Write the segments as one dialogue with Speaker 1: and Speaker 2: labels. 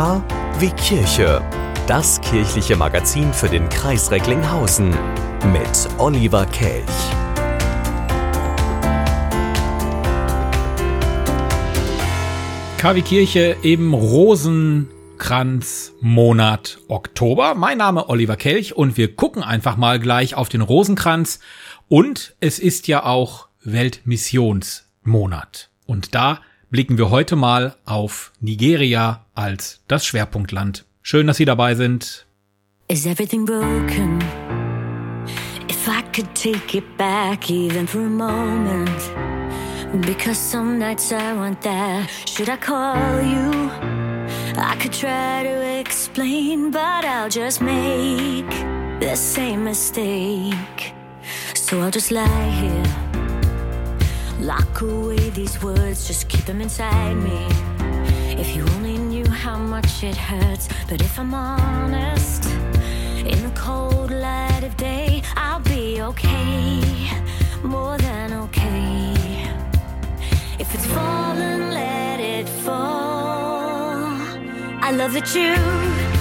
Speaker 1: K wie Kirche. Das kirchliche Magazin für den Kreis Recklinghausen mit Oliver Kelch.
Speaker 2: KW Kirche im Rosenkranzmonat Oktober. Mein Name Oliver Kelch und wir gucken einfach mal gleich auf den Rosenkranz. Und es ist ja auch Weltmissionsmonat. Und da blicken wir heute mal auf Nigeria als das Schwerpunktland. Schön, dass Sie dabei sind. Is everything broken? If I could take it back even for a moment. Because some nights I want that. Should I call you? I could try to explain, but I'll just make the same mistake. So I'll just lie here Lock away these words, just keep them inside me. If you only knew how much it hurts, but if I'm honest, in the cold light of day, I'll be okay, more than okay. If it's fallen, let it fall. I love that you.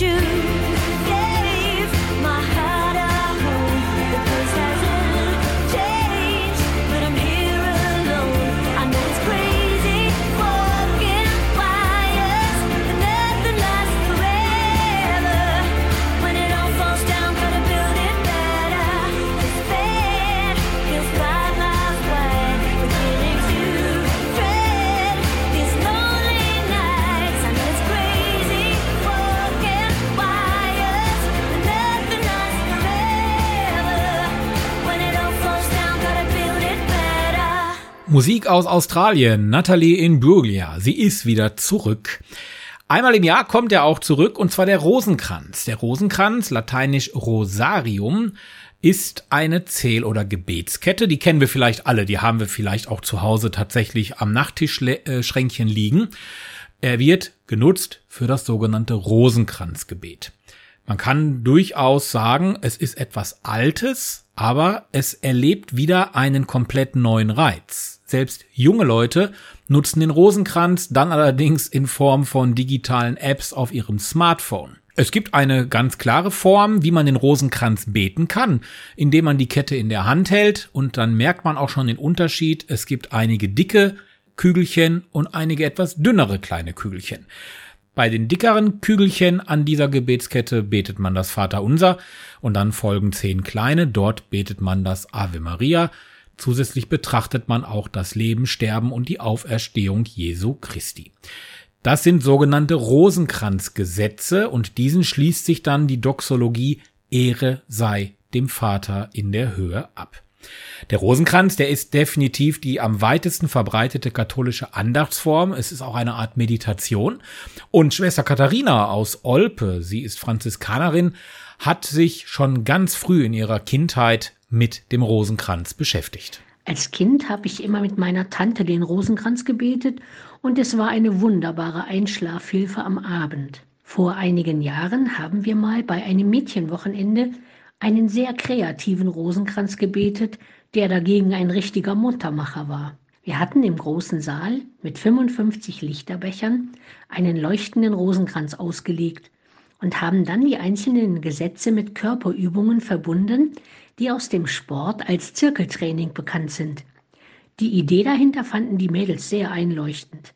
Speaker 2: You Musik aus Australien, Natalie Imbruglia. Sie ist wieder zurück. Einmal im Jahr kommt er auch zurück, und zwar der Rosenkranz. Der Rosenkranz, lateinisch Rosarium, ist eine Zähl- oder Gebetskette. Die kennen wir vielleicht alle, die haben wir vielleicht auch zu Hause tatsächlich am Nachttischschränkchen liegen. Er wird genutzt für das sogenannte Rosenkranzgebet. Man kann durchaus sagen, es ist etwas Altes, aber es erlebt wieder einen komplett neuen Reiz. Selbst junge Leute nutzen den Rosenkranz dann allerdings in Form von digitalen Apps auf ihrem Smartphone. Es gibt eine ganz klare Form, wie man den Rosenkranz beten kann, indem man die Kette in der Hand hält und dann merkt man auch schon den Unterschied. Es gibt einige dicke Kügelchen und einige etwas dünnere kleine Kügelchen. Bei den dickeren Kügelchen an dieser Gebetskette betet man das Vaterunser und dann folgen zehn kleine, dort betet man das Ave Maria Zusätzlich betrachtet man auch das Leben, Sterben und die Auferstehung Jesu Christi.
Speaker 3: Das sind sogenannte Rosenkranzgesetze und diesen schließt sich dann die Doxologie Ehre sei dem Vater in der Höhe ab. Der Rosenkranz, der ist definitiv die am weitesten verbreitete katholische Andachtsform. Es ist auch eine Art Meditation. Und Schwester Katharina aus Olpe, sie ist Franziskanerin, hat sich schon ganz früh in ihrer Kindheit mit dem Rosenkranz beschäftigt.
Speaker 4: Als Kind habe ich immer mit meiner Tante den Rosenkranz gebetet und es war eine wunderbare Einschlafhilfe am Abend. Vor einigen Jahren haben wir mal bei einem Mädchenwochenende einen sehr kreativen Rosenkranz gebetet, der dagegen ein richtiger Muntermacher war. Wir hatten im großen Saal mit 55 Lichterbechern einen leuchtenden Rosenkranz ausgelegt und haben dann die einzelnen Gesetze mit Körperübungen verbunden, die aus dem Sport als Zirkeltraining bekannt sind. Die Idee dahinter fanden die Mädels sehr einleuchtend.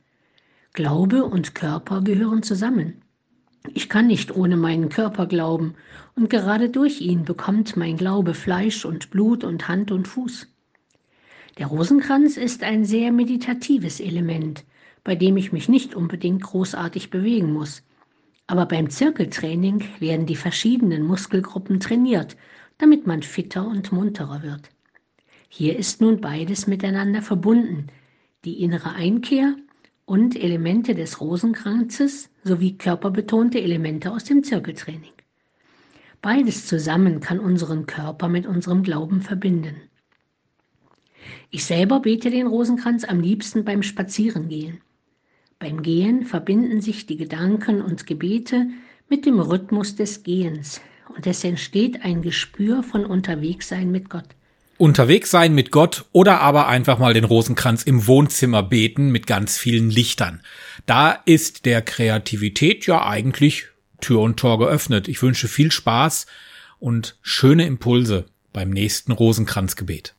Speaker 4: Glaube und Körper gehören zusammen. Ich kann nicht ohne meinen Körper glauben, und gerade durch ihn bekommt mein Glaube Fleisch und Blut und Hand und Fuß. Der Rosenkranz ist ein sehr meditatives Element, bei dem ich mich nicht unbedingt großartig bewegen muss. Aber beim Zirkeltraining werden die verschiedenen Muskelgruppen trainiert, damit man fitter und munterer wird. Hier ist nun beides miteinander verbunden, die innere Einkehr und Elemente des Rosenkranzes sowie körperbetonte Elemente aus dem Zirkeltraining. Beides zusammen kann unseren Körper mit unserem Glauben verbinden. Ich selber bete den Rosenkranz am liebsten beim Spazierengehen. Beim Gehen verbinden sich die Gedanken und Gebete mit dem Rhythmus des Gehens und es entsteht ein Gespür von Unterwegssein mit Gott
Speaker 3: unterwegs sein mit Gott oder aber einfach mal den Rosenkranz im Wohnzimmer beten mit ganz vielen Lichtern. Da ist der Kreativität ja eigentlich Tür und Tor geöffnet. Ich wünsche viel Spaß und schöne Impulse beim nächsten Rosenkranzgebet.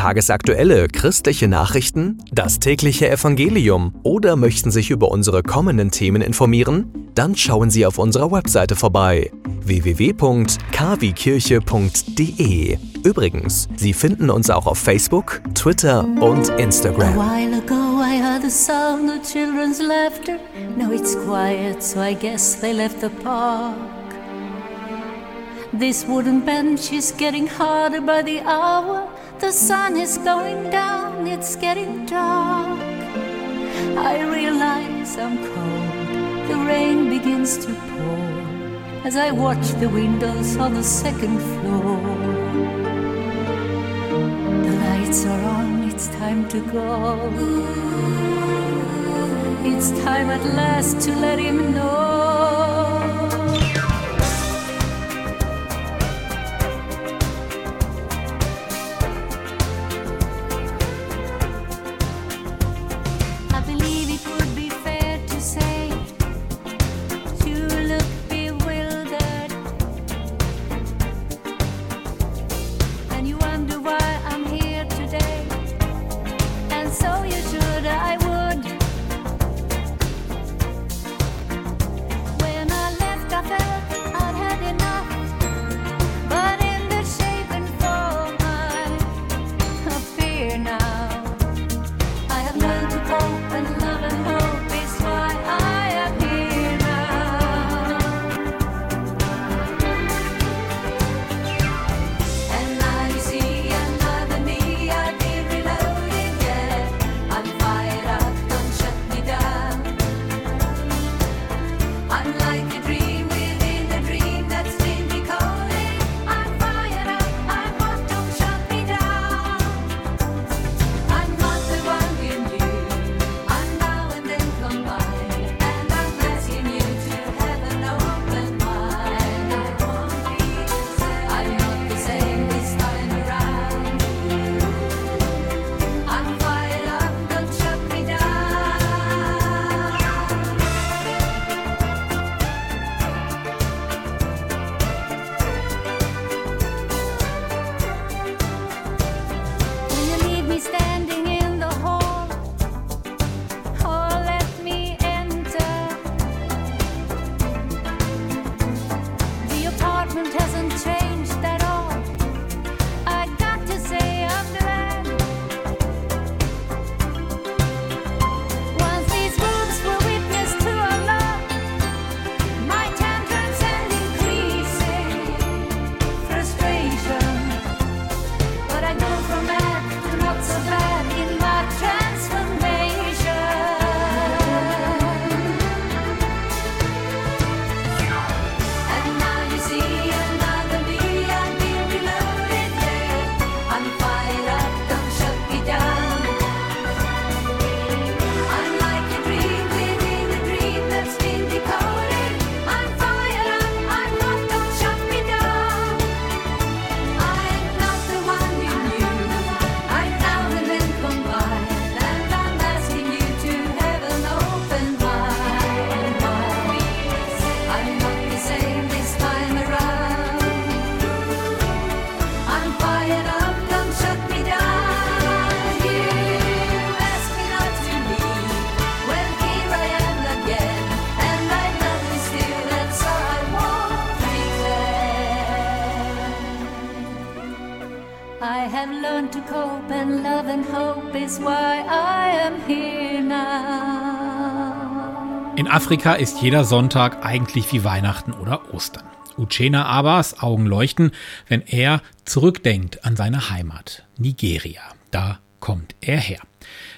Speaker 1: Tagesaktuelle christliche Nachrichten, das tägliche Evangelium oder möchten sich über unsere kommenden Themen informieren? Dann schauen Sie auf unserer Webseite vorbei www.kwkirche.de. Übrigens, Sie finden uns auch auf Facebook, Twitter und Instagram.
Speaker 5: This wooden bench is getting harder by the hour. The sun is going down, it's getting dark. I realize I'm cold, the rain begins to pour as I watch the windows on the second floor. The lights are on, it's time to go. It's time at last to let him know.
Speaker 6: Afrika ist jeder Sonntag eigentlich wie Weihnachten oder Ostern. Uchena Abbas Augen leuchten, wenn er zurückdenkt an seine Heimat, Nigeria. Da kommt er her.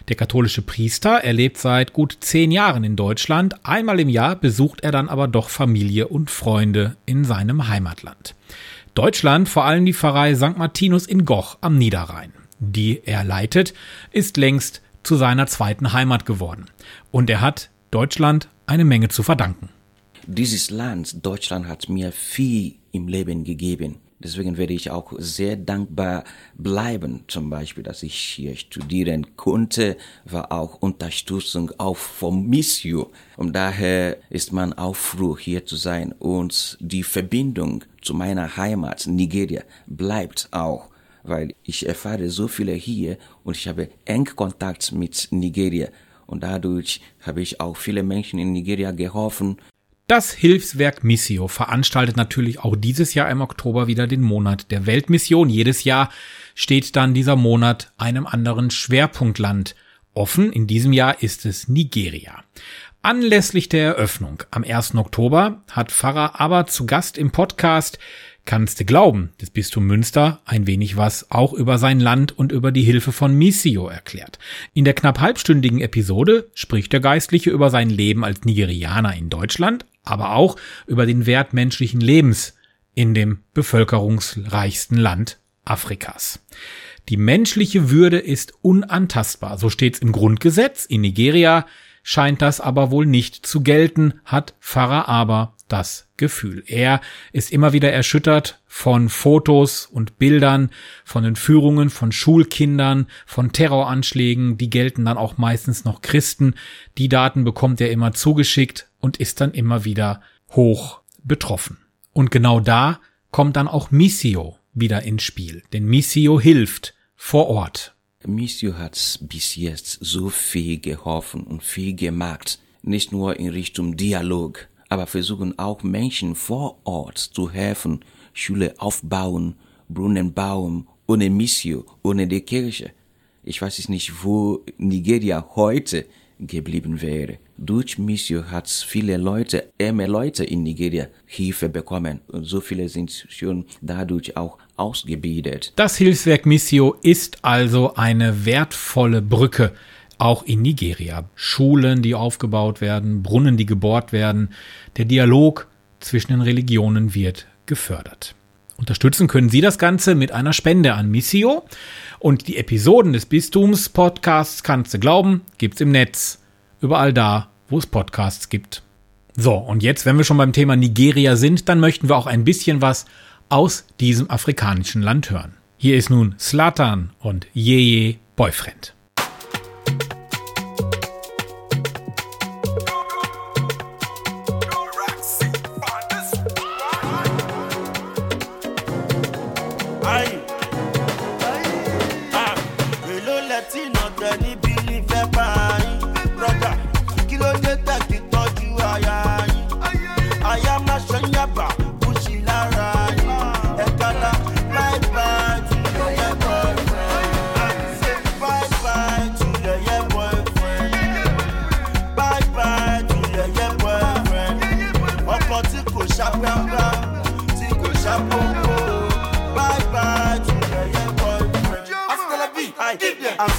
Speaker 6: Der katholische Priester, er lebt seit gut zehn Jahren in Deutschland. Einmal im Jahr besucht er dann aber doch Familie und Freunde in seinem Heimatland. Deutschland, vor allem die Pfarrei St. Martinus in Goch am Niederrhein. Die er leitet, ist längst zu seiner zweiten Heimat geworden. Und er hat Deutschland eine Menge zu verdanken.
Speaker 7: Dieses Land, Deutschland, hat mir viel im Leben gegeben. Deswegen werde ich auch sehr dankbar bleiben. Zum Beispiel, dass ich hier studieren konnte, war auch Unterstützung auch vom Missio. Und daher ist man auch froh, hier zu sein. Und die Verbindung zu meiner Heimat, Nigeria, bleibt auch. weil ich erfahre so viele hier und ich habe eng Kontakt mit Nigeria. Und dadurch habe ich auch viele Menschen in Nigeria geholfen.
Speaker 6: Das Hilfswerk Missio veranstaltet natürlich auch dieses Jahr im Oktober wieder den Monat der Weltmission. Jedes Jahr steht dann dieser Monat einem anderen Schwerpunktland offen. In diesem Jahr ist es Nigeria. Anlässlich der Eröffnung am 1. Oktober hat Pfarrer aber zu Gast im Podcast Kannst du glauben, des Bistum Münster ein wenig was auch über sein Land und über die Hilfe von Missio erklärt. In der knapp halbstündigen Episode spricht der Geistliche über sein Leben als Nigerianer in Deutschland, aber auch über den Wert menschlichen Lebens in dem bevölkerungsreichsten Land Afrikas. Die menschliche Würde ist unantastbar, so steht's im Grundgesetz. In Nigeria scheint das aber wohl nicht zu gelten, hat Pfarrer aber das Gefühl. Er ist immer wieder erschüttert von Fotos und Bildern, von Entführungen von Schulkindern, von Terroranschlägen, die gelten dann auch meistens noch Christen. Die Daten bekommt er immer zugeschickt und ist dann immer wieder hoch betroffen. Und genau da kommt dann auch Missio wieder ins Spiel, denn Missio hilft vor Ort.
Speaker 7: Missio hat bis jetzt so viel geholfen und viel gemacht, nicht nur in Richtung Dialog, aber versuchen auch Menschen vor Ort zu helfen, Schule aufbauen, Brunnen bauen, ohne Missio, ohne die Kirche. Ich weiß es nicht, wo Nigeria heute geblieben wäre. Durch Missio hat viele Leute, ärme Leute in Nigeria Hilfe bekommen und so viele sind schon dadurch auch ausgebildet.
Speaker 6: Das Hilfswerk Missio ist also eine wertvolle Brücke auch in Nigeria. Schulen, die aufgebaut werden, Brunnen, die gebohrt werden. Der Dialog zwischen den Religionen wird gefördert. Unterstützen können Sie das Ganze mit einer Spende an Missio. Und die Episoden des Bistums Podcasts kannst du glauben, gibt's im Netz. Überall da, wo es Podcasts gibt. So, und jetzt, wenn wir schon beim Thema Nigeria sind, dann möchten wir auch ein bisschen was aus diesem afrikanischen Land hören. Hier ist nun Slatan und Yeye Boyfriend.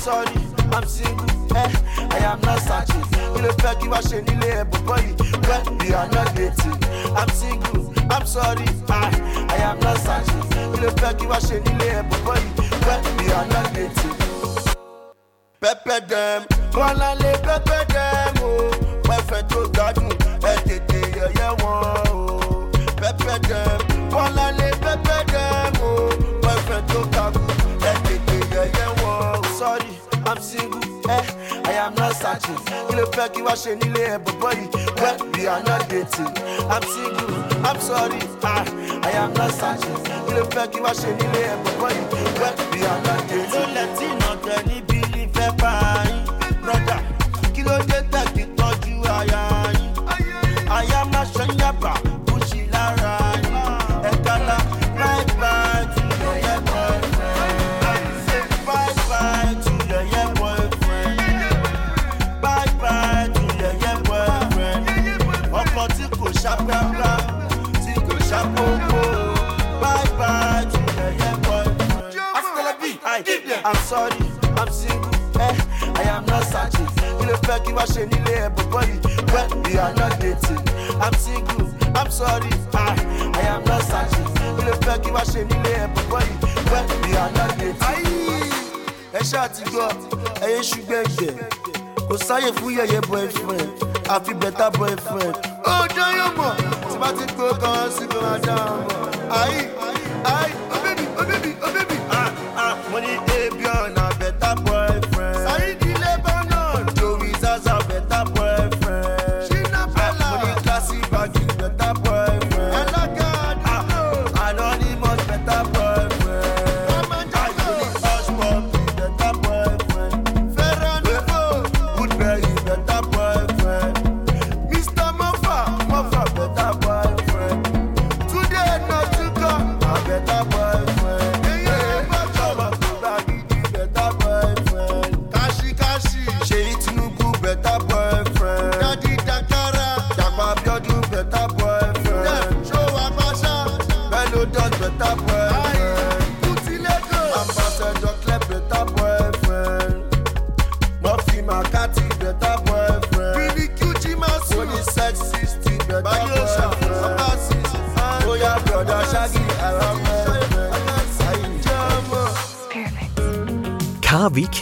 Speaker 8: sorry, I'm single. Eh, I am not searching. You don't feel give a shit, you lay body. When we are not dating, I'm single. I'm sorry, I, I am not searching. You don't feel give a shit, you lay body. When we are not dating. Pepe them, call and lay Pepe them. Oh, perfect to God, ẹ yeah, yeah, one. Oh, Pepe them, call and lay Pepe them. charging. You est père you wash chez il est everybody. Well, we are not dating. I'm single, I'm sorry, I, I am not searching. You est père you wash chez il est everybody. Well, we are not dating. Fẹ́ kí wá ṣe nílé ẹ̀ bọ̀bọ̀ yìí? When we are not dating. I'm single, I'm sorry, I, I am not searching. Kí ló fẹ́ kí wá ṣe nílé ẹ̀ bọ̀bọ̀? When we are not dating. Ẹ ṣáà ti gbọ́, ẹyẹ ṣùgbẹ́gbẹ́. Kò sáyè fún yẹ̀yẹ́ boyfriend, àfi better boyfriend. Ó dáyọ̀ mọ̀, tí bá ti gbó kan sí kò máa dá ọmọ. Ayi, ayi,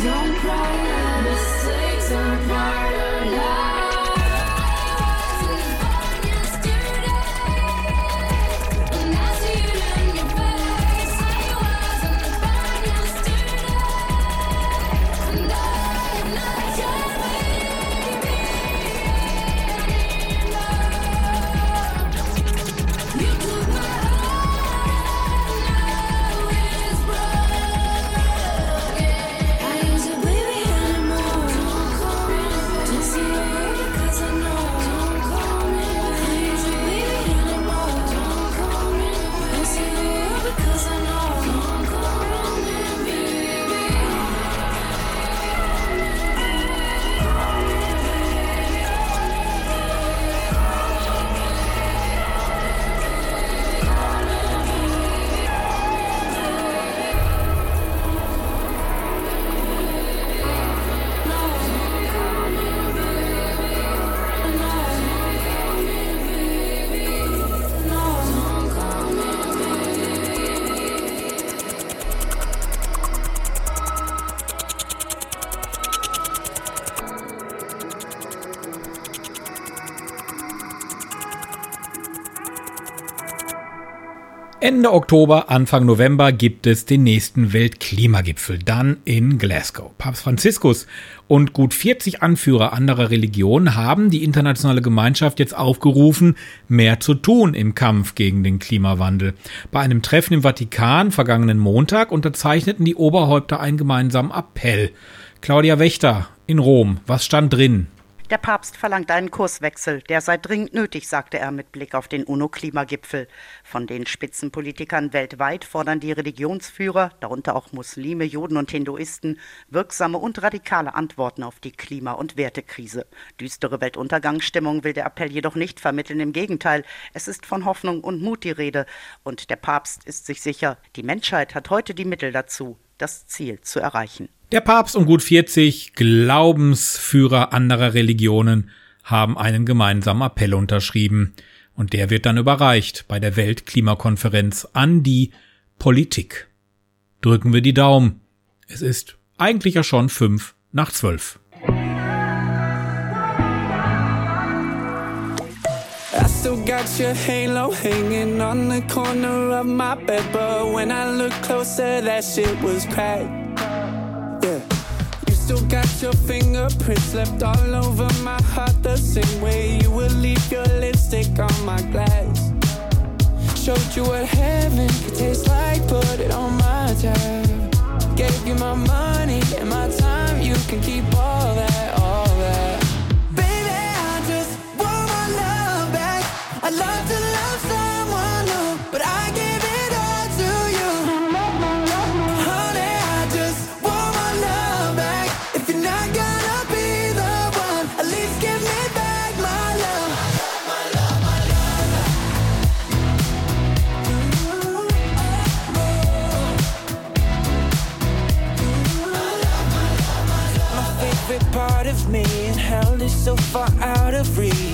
Speaker 3: don't cry.
Speaker 6: Ende Oktober, Anfang November gibt es den nächsten Weltklimagipfel, dann in Glasgow. Papst Franziskus und gut 40 Anführer anderer Religionen haben die internationale Gemeinschaft jetzt aufgerufen, mehr zu tun im Kampf gegen den Klimawandel. Bei einem Treffen im Vatikan vergangenen Montag unterzeichneten die Oberhäupter einen gemeinsamen Appell. Claudia Wächter in Rom, was stand drin?
Speaker 9: Der Papst verlangt einen Kurswechsel, der sei dringend nötig, sagte er mit Blick auf den UNO-Klimagipfel. Von den Spitzenpolitikern weltweit fordern die Religionsführer, darunter auch Muslime, Juden und Hinduisten, wirksame und radikale Antworten auf die Klima- und Wertekrise. Düstere Weltuntergangsstimmung will der Appell jedoch nicht vermitteln. Im Gegenteil, es ist von Hoffnung und Mut die Rede. Und der Papst ist sich sicher, die Menschheit hat heute die Mittel dazu, das Ziel zu erreichen.
Speaker 6: Der Papst und gut 40 Glaubensführer anderer Religionen haben einen gemeinsamen Appell unterschrieben. Und der wird dann überreicht bei der Weltklimakonferenz an die Politik. Drücken wir die Daumen. Es ist eigentlich ja schon fünf nach zwölf.
Speaker 10: I still got your halo hanging on the corner of my bed, but when I look closer, that shit was packed. Yeah. You still got your fingerprints left all over my heart, the same way you would leave your lipstick on my glass. Showed you what heaven could taste like, put it on my tab. Gave you my money and my time, you can keep all that. So far out of reach.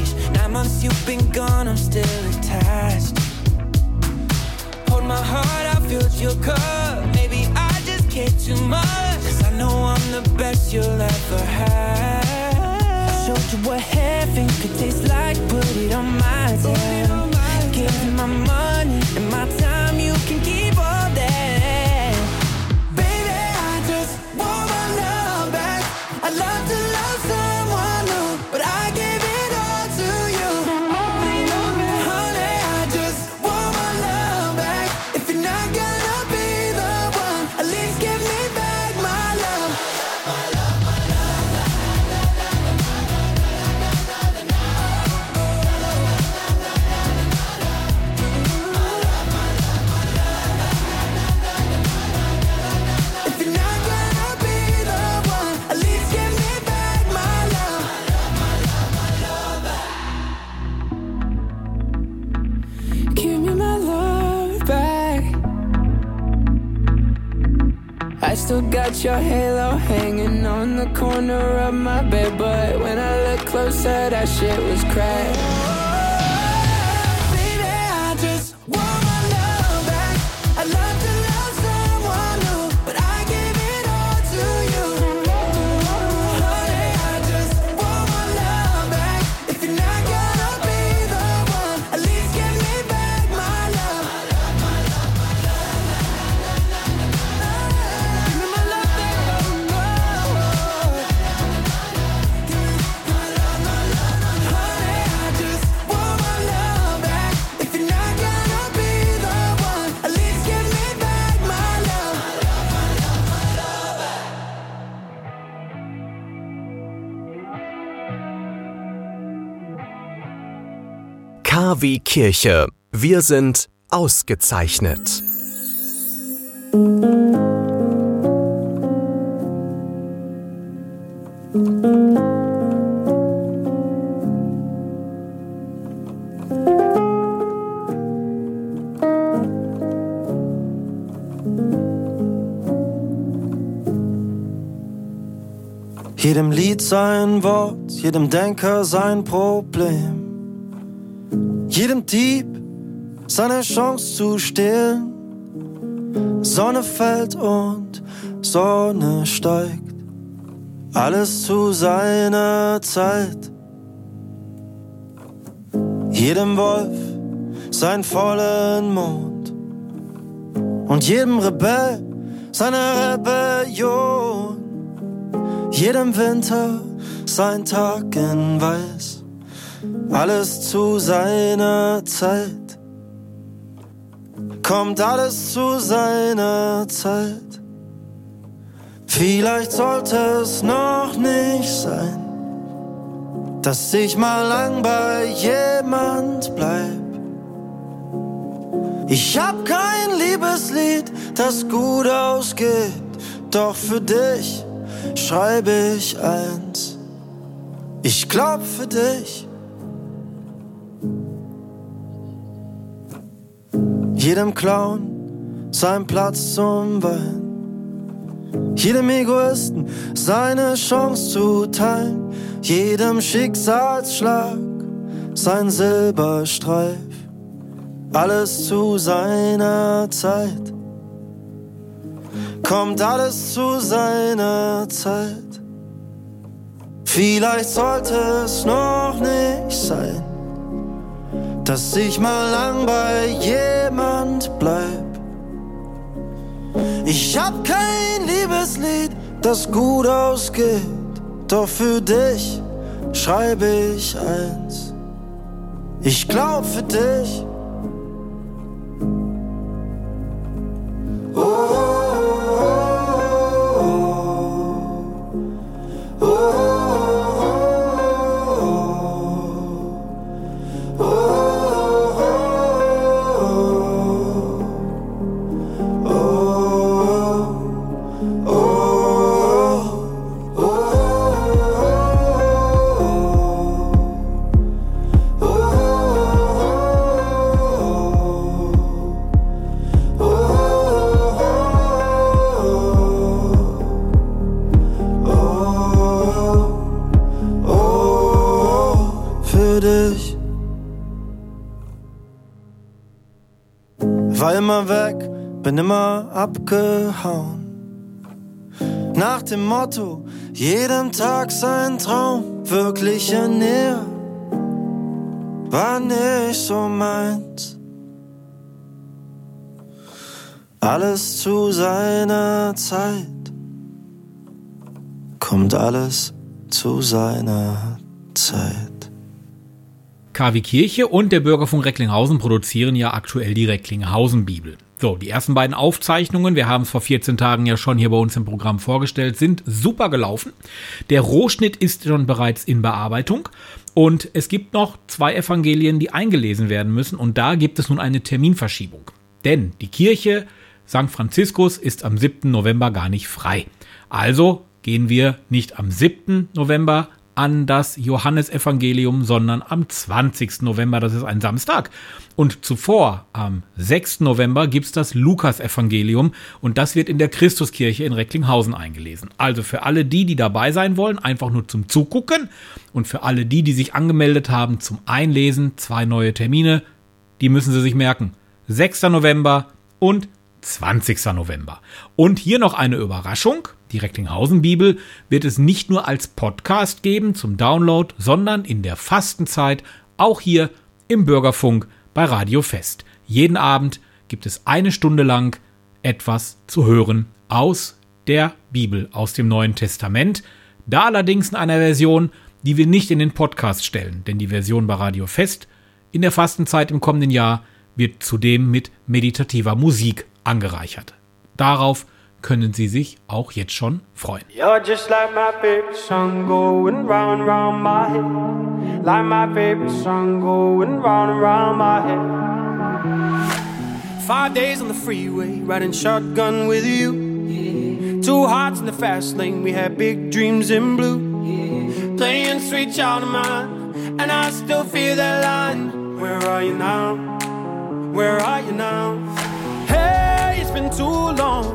Speaker 10: Months you've been gone, I'm still attached. Hold my heart, I filled your cup. Maybe I just care too much. Cause I know I'm the best you'll ever have. I showed you what heaven could taste like, put it on my tab. You my money and my time, you can keep your halo hanging on the corner of my bed, but when I look closer, that shit was cracked.
Speaker 1: KW Kirche. Wir sind ausgezeichnet.
Speaker 11: Jedem Lied sein Wort, jedem Denker sein Problem. Jedem Dieb seine Chance zu stehlen. Sonne fällt und Sonne steigt. Alles zu seiner Zeit. Jedem Wolf sein vollen Mond. Und jedem Rebell seine Rebellion. Jedem Winter sein Tag in Weiß. Alles zu seiner Zeit. Kommt alles zu seiner Zeit. Vielleicht sollte es noch nicht sein, dass ich mal lang bei jemand bleib. Ich hab kein Liebeslied, das gut ausgeht, doch für dich schreibe ich eins. Ich glaub für dich. Jedem Clown sein Platz zum Wein. Jedem Egoisten seine Chance zu teilen. Jedem Schicksalsschlag sein Silberstreif. Alles zu seiner Zeit. Kommt alles zu seiner Zeit. Vielleicht sollte es noch nicht sein, dass ich mal lang bei jemand bleib. Ich hab kein Liebeslied, das gut ausgeht, doch für dich schreibe ich eins. Ich glaub für dich. Oh. Immer weg, bin immer abgehauen. Nach dem Motto, jedem Tag sein Traum, wirkliche Nähe war nicht so meins. Alles zu seiner Zeit, kommt alles zu seiner Zeit.
Speaker 6: KW Kirche und der Bürgerfunk Recklinghausen produzieren ja aktuell die Recklinghausen-Bibel. So, die ersten beiden Aufzeichnungen, wir haben es vor 14 Tagen ja schon hier bei uns im Programm vorgestellt, sind super gelaufen. Der Rohschnitt ist schon bereits in Bearbeitung und es gibt noch zwei Evangelien, die eingelesen werden müssen und da gibt es nun eine Terminverschiebung. Denn die Kirche St. Franziskus ist am 7. November gar nicht frei. Also gehen wir nicht am 7. November an das Johannesevangelium, sondern am 20. November, das ist ein Samstag. Und zuvor, am 6. November, gibt's das Lukasevangelium und das wird in der Christuskirche in Recklinghausen eingelesen. Also für alle die, die dabei sein wollen, einfach nur zum Zugucken und für alle die, die sich angemeldet haben zum Einlesen, zwei neue Termine, die müssen Sie sich merken. 6. November und 20. November. Und hier noch eine Überraschung. Die Recklinghausen-Bibel wird es nicht nur als Podcast geben zum Download, sondern in der Fastenzeit auch hier im Bürgerfunk bei Radio Fest. Jeden Abend gibt es eine Stunde lang etwas zu hören aus der Bibel, aus dem Neuen Testament. Da allerdings in einer Version, die wir nicht in den Podcast stellen, denn die Version bei Radio Fest in der Fastenzeit im kommenden Jahr wird zudem mit meditativer Musik angereichert. Darauf können Sie sich auch jetzt schon freuen.
Speaker 12: You're just like my favorite song going round round my head. Like my favorite song going round round my head. Five days on the freeway, riding shotgun with you. Two hearts in the fast lane, we had big dreams in blue. Playing sweet child of mine, and I still feel that line. Where are you now? Where are you now? Hey, it's been too long,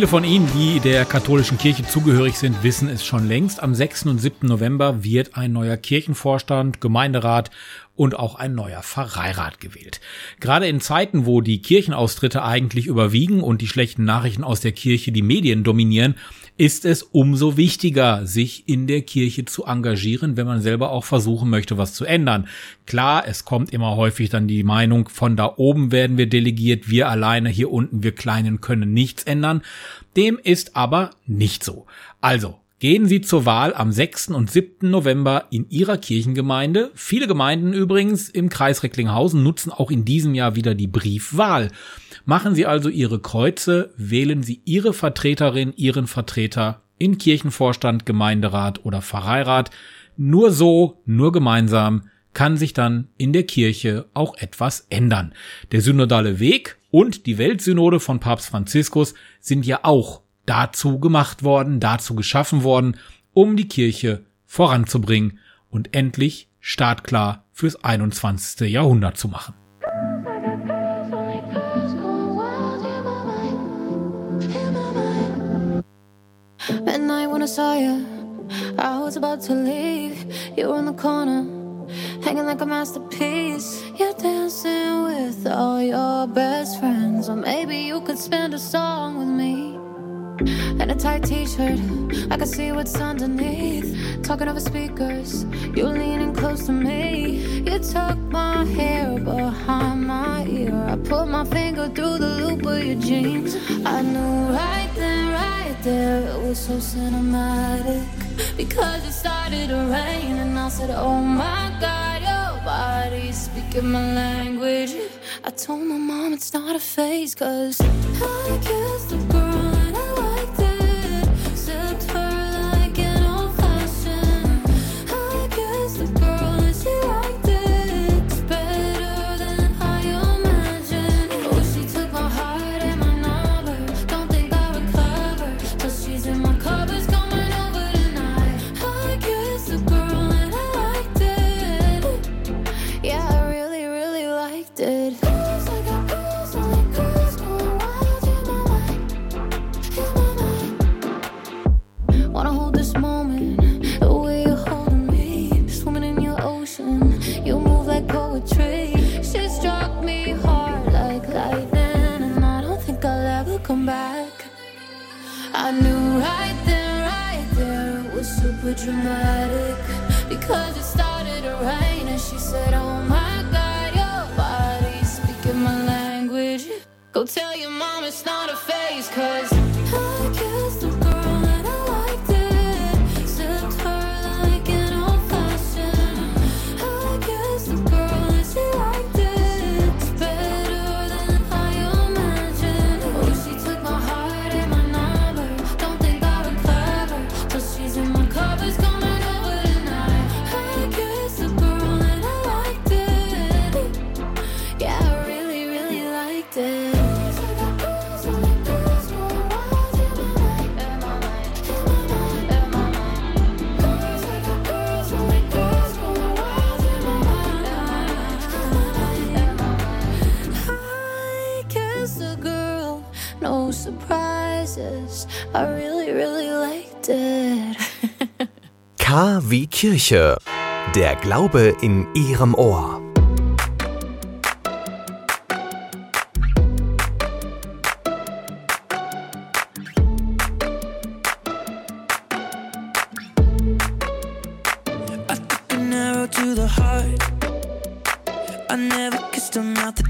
Speaker 6: Viele von Ihnen, die der katholischen Kirche zugehörig sind, wissen es schon längst. Am 6. und 7. November wird ein neuer Kirchenvorstand, Gemeinderat und auch ein neuer Pfarreirat gewählt. Gerade in Zeiten, wo die Kirchenaustritte eigentlich überwiegen und die schlechten Nachrichten aus der Kirche die Medien dominieren, ist es umso wichtiger, sich in der Kirche zu engagieren, wenn man selber auch versuchen möchte, was zu ändern. Klar, es kommt immer häufig dann die Meinung, von da oben werden wir delegiert, wir alleine hier unten, wir Kleinen können nichts ändern. Dem ist aber nicht so. Also, Gehen Sie zur Wahl am 6. und 7. November in Ihrer Kirchengemeinde. Viele Gemeinden übrigens im Kreis Recklinghausen nutzen auch in diesem Jahr wieder die Briefwahl. Machen Sie also Ihre Kreuze, wählen Sie Ihre Vertreterin, Ihren Vertreter in Kirchenvorstand, Gemeinderat oder Pfarreirat. Nur so, nur gemeinsam kann sich dann in der Kirche auch etwas ändern. Der synodale Weg und die Weltsynode von Papst Franziskus sind ja auch dazu gemacht worden, dazu geschaffen worden, um die Kirche voranzubringen und endlich startklar fürs 21. Jahrhundert zu machen.
Speaker 3: Hanging like a masterpiece. You're dancing with all your best friends, or maybe you could spend a song with me. And a tight t-shirt, I can see what's underneath. Talking over speakers, you're leaning close to me. You tuck my hair behind my ear. I put my finger through the loop of your jeans. I knew right then, right there, it was so cinematic. Because it started to rain, and I said, Oh my God, your body's speaking my language. I told my mom it's not a phase, cause I kissed a
Speaker 1: Kirche. Der Glaube in Ihrem Ohr.
Speaker 10: an arrow to the heart. I never kissed a mouth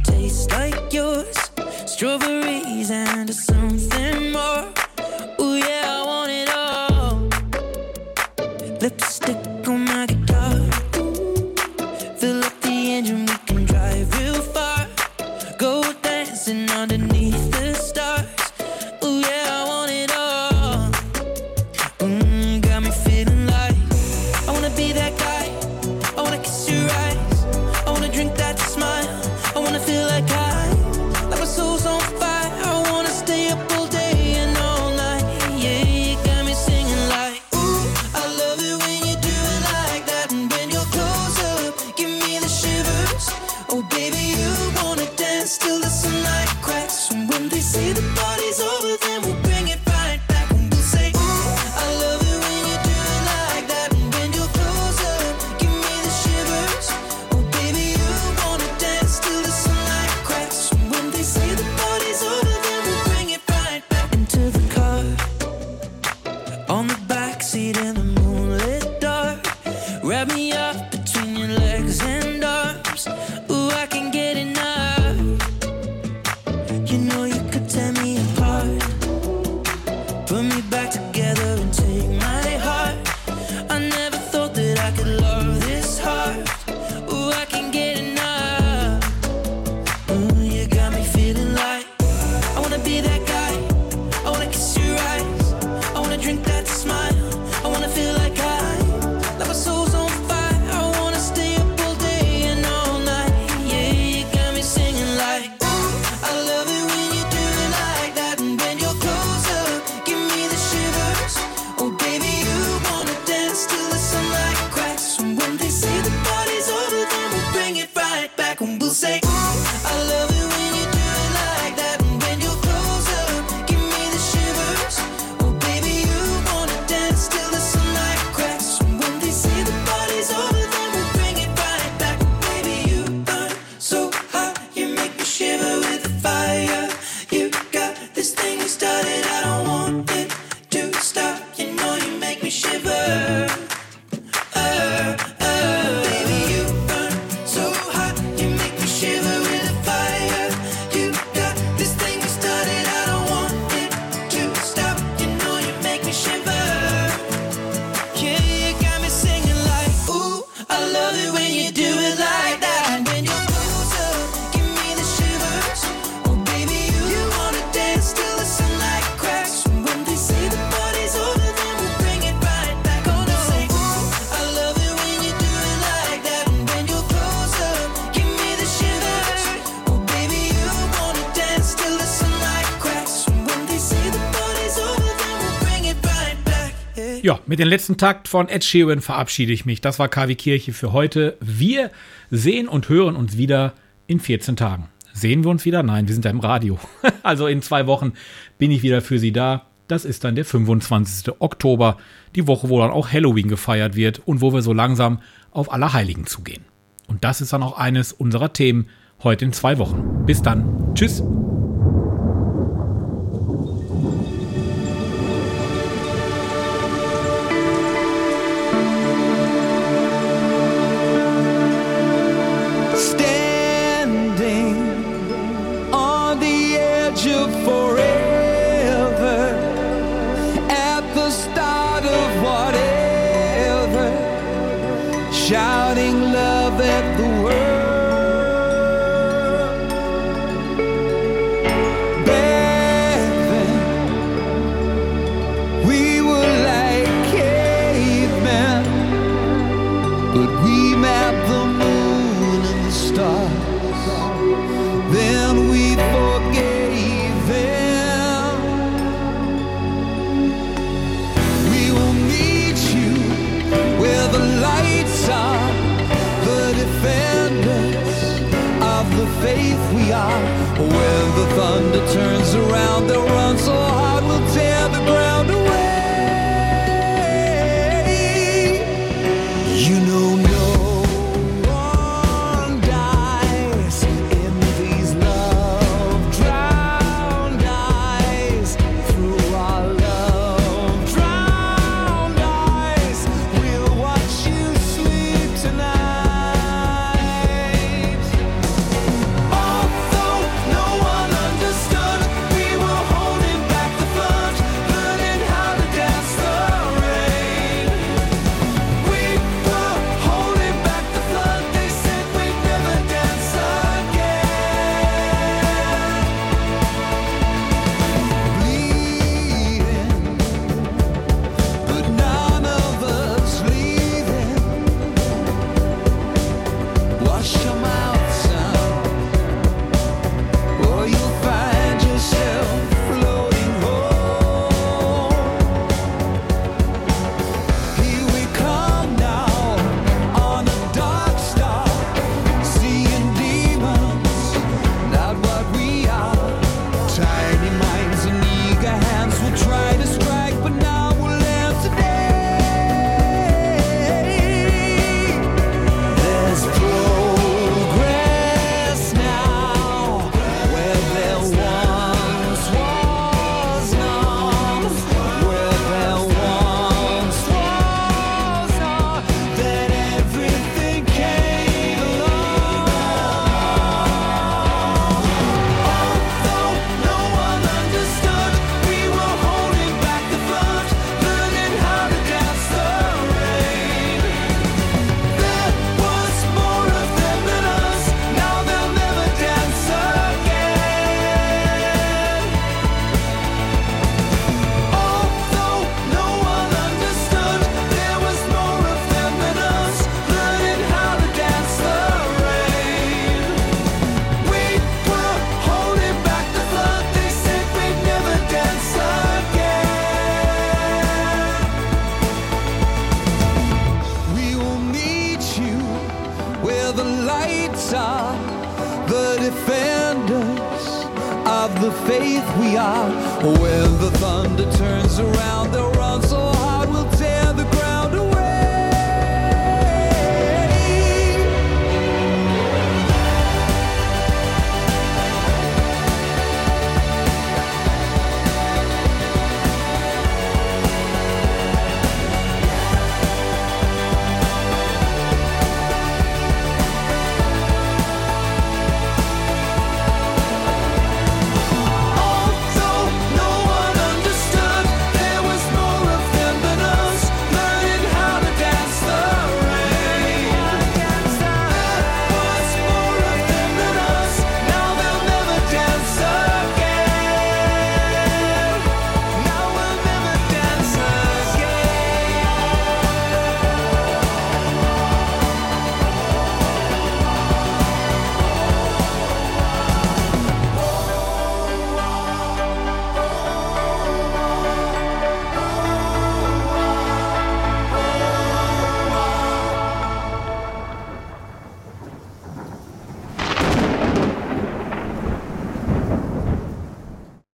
Speaker 10: den letzten Takt von Ed Sheeran verabschiede ich mich. Das war KW Kirche für heute. Wir sehen und hören uns wieder in 14 Tagen. Sehen wir uns wieder? Nein, wir sind ja im Radio. Also in zwei Wochen bin ich wieder für Sie da. Das ist dann der 25. Oktober, die Woche, wo dann auch Halloween gefeiert wird und wo wir so langsam auf Allerheiligen zugehen. Und das ist dann auch eines unserer Themen heute in zwei Wochen. Bis dann. Tschüss.